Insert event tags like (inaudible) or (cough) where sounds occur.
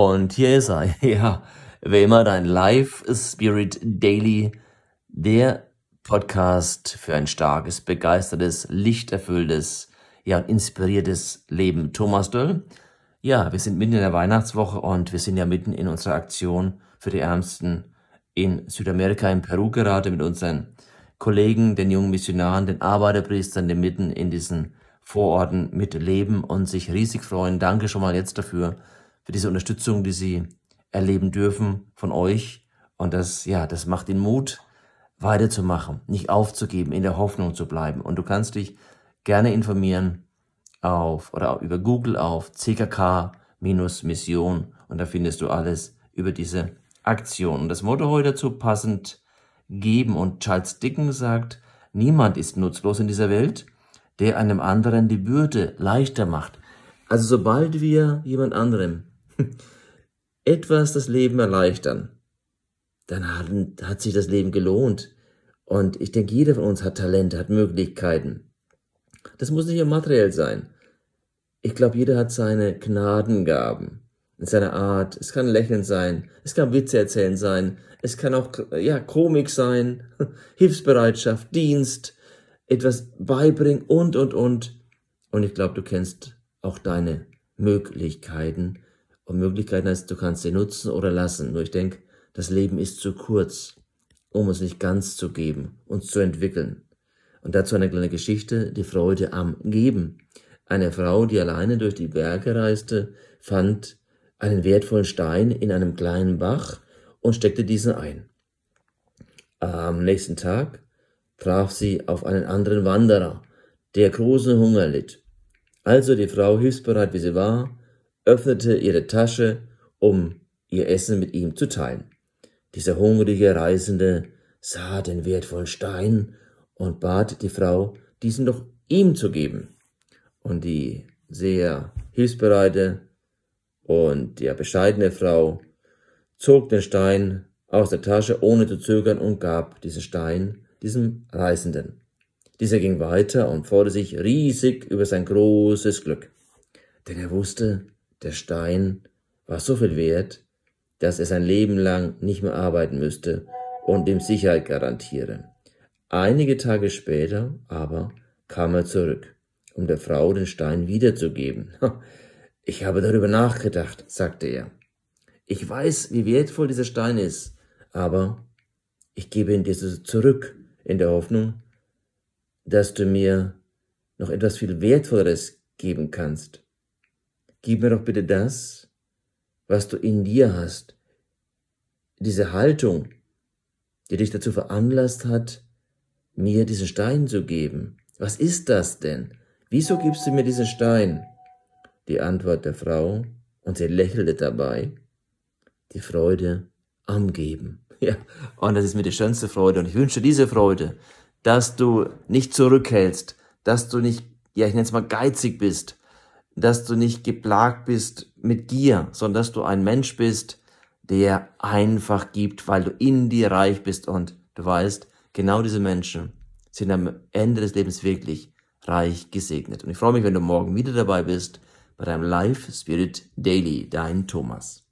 Und hier ist er, (laughs) ja, wie immer dein Live Spirit Daily, der Podcast für ein starkes, begeistertes, lichterfülltes, ja, inspiriertes Leben. Thomas Döll. Ja, wir sind mitten in der Weihnachtswoche und wir sind ja mitten in unserer Aktion für die Ärmsten in Südamerika, in Peru gerade mit unseren Kollegen, den jungen Missionaren, den Arbeiterpriestern, die mitten in diesen Vororten mitleben und sich riesig freuen. Danke schon mal jetzt dafür, für diese Unterstützung, die sie erleben dürfen von euch. Und das, ja, das macht ihnen Mut, weiterzumachen, nicht aufzugeben, in der Hoffnung zu bleiben. Und du kannst dich gerne informieren auf oder über Google auf CKK-Mission und da findest du alles über diese Aktion. Und das Motto heute dazu passend geben. Und Charles Dickens sagt, niemand ist nutzlos in dieser Welt der einem anderen die Bürde leichter macht. Also sobald wir jemand anderem (laughs) etwas das Leben erleichtern, dann hat, hat sich das Leben gelohnt. Und ich denke, jeder von uns hat Talente, hat Möglichkeiten. Das muss nicht nur materiell sein. Ich glaube, jeder hat seine Gnadengaben in seiner Art. Es kann Lächeln sein, es kann Witze erzählen sein, es kann auch ja Komik sein, (laughs) Hilfsbereitschaft, Dienst, etwas beibringen und, und, und. Und ich glaube, du kennst auch deine Möglichkeiten. Und Möglichkeiten heißt, du kannst sie nutzen oder lassen. Nur ich denke, das Leben ist zu kurz, um uns nicht ganz zu geben, uns zu entwickeln. Und dazu eine kleine Geschichte, die Freude am Geben. Eine Frau, die alleine durch die Berge reiste, fand einen wertvollen Stein in einem kleinen Bach und steckte diesen ein. Am nächsten Tag traf sie auf einen anderen Wanderer, der großen Hunger litt. Also die Frau, hilfsbereit wie sie war, öffnete ihre Tasche, um ihr Essen mit ihm zu teilen. Dieser hungrige Reisende sah den wertvollen Stein und bat die Frau, diesen doch ihm zu geben. Und die sehr hilfsbereite und ja bescheidene Frau zog den Stein aus der Tasche, ohne zu zögern, und gab diesen Stein diesem Reisenden. Dieser ging weiter und freute sich riesig über sein großes Glück. Denn er wusste, der Stein war so viel wert, dass er sein Leben lang nicht mehr arbeiten müsste und ihm Sicherheit garantiere. Einige Tage später aber kam er zurück, um der Frau den Stein wiederzugeben. Ich habe darüber nachgedacht, sagte er. Ich weiß, wie wertvoll dieser Stein ist, aber ich gebe ihn dir zurück, in der Hoffnung, dass du mir noch etwas viel Wertvolleres geben kannst. Gib mir doch bitte das, was du in dir hast, diese Haltung, die dich dazu veranlasst hat, mir diesen Stein zu geben. Was ist das denn? Wieso gibst du mir diesen Stein? Die Antwort der Frau, und sie lächelte dabei, die Freude am Geben. (laughs) Ja, und das ist mir die schönste Freude. Und ich wünsche diese Freude, dass du nicht zurückhältst, dass du nicht, ja, ich nenne es mal geizig bist, dass du nicht geplagt bist mit Gier, sondern dass du ein Mensch bist, der einfach gibt, weil du in dir reich bist und du weißt, genau diese Menschen sind am Ende des Lebens wirklich reich gesegnet. Und ich freue mich, wenn du morgen wieder dabei bist bei deinem Live Spirit Daily, dein Thomas.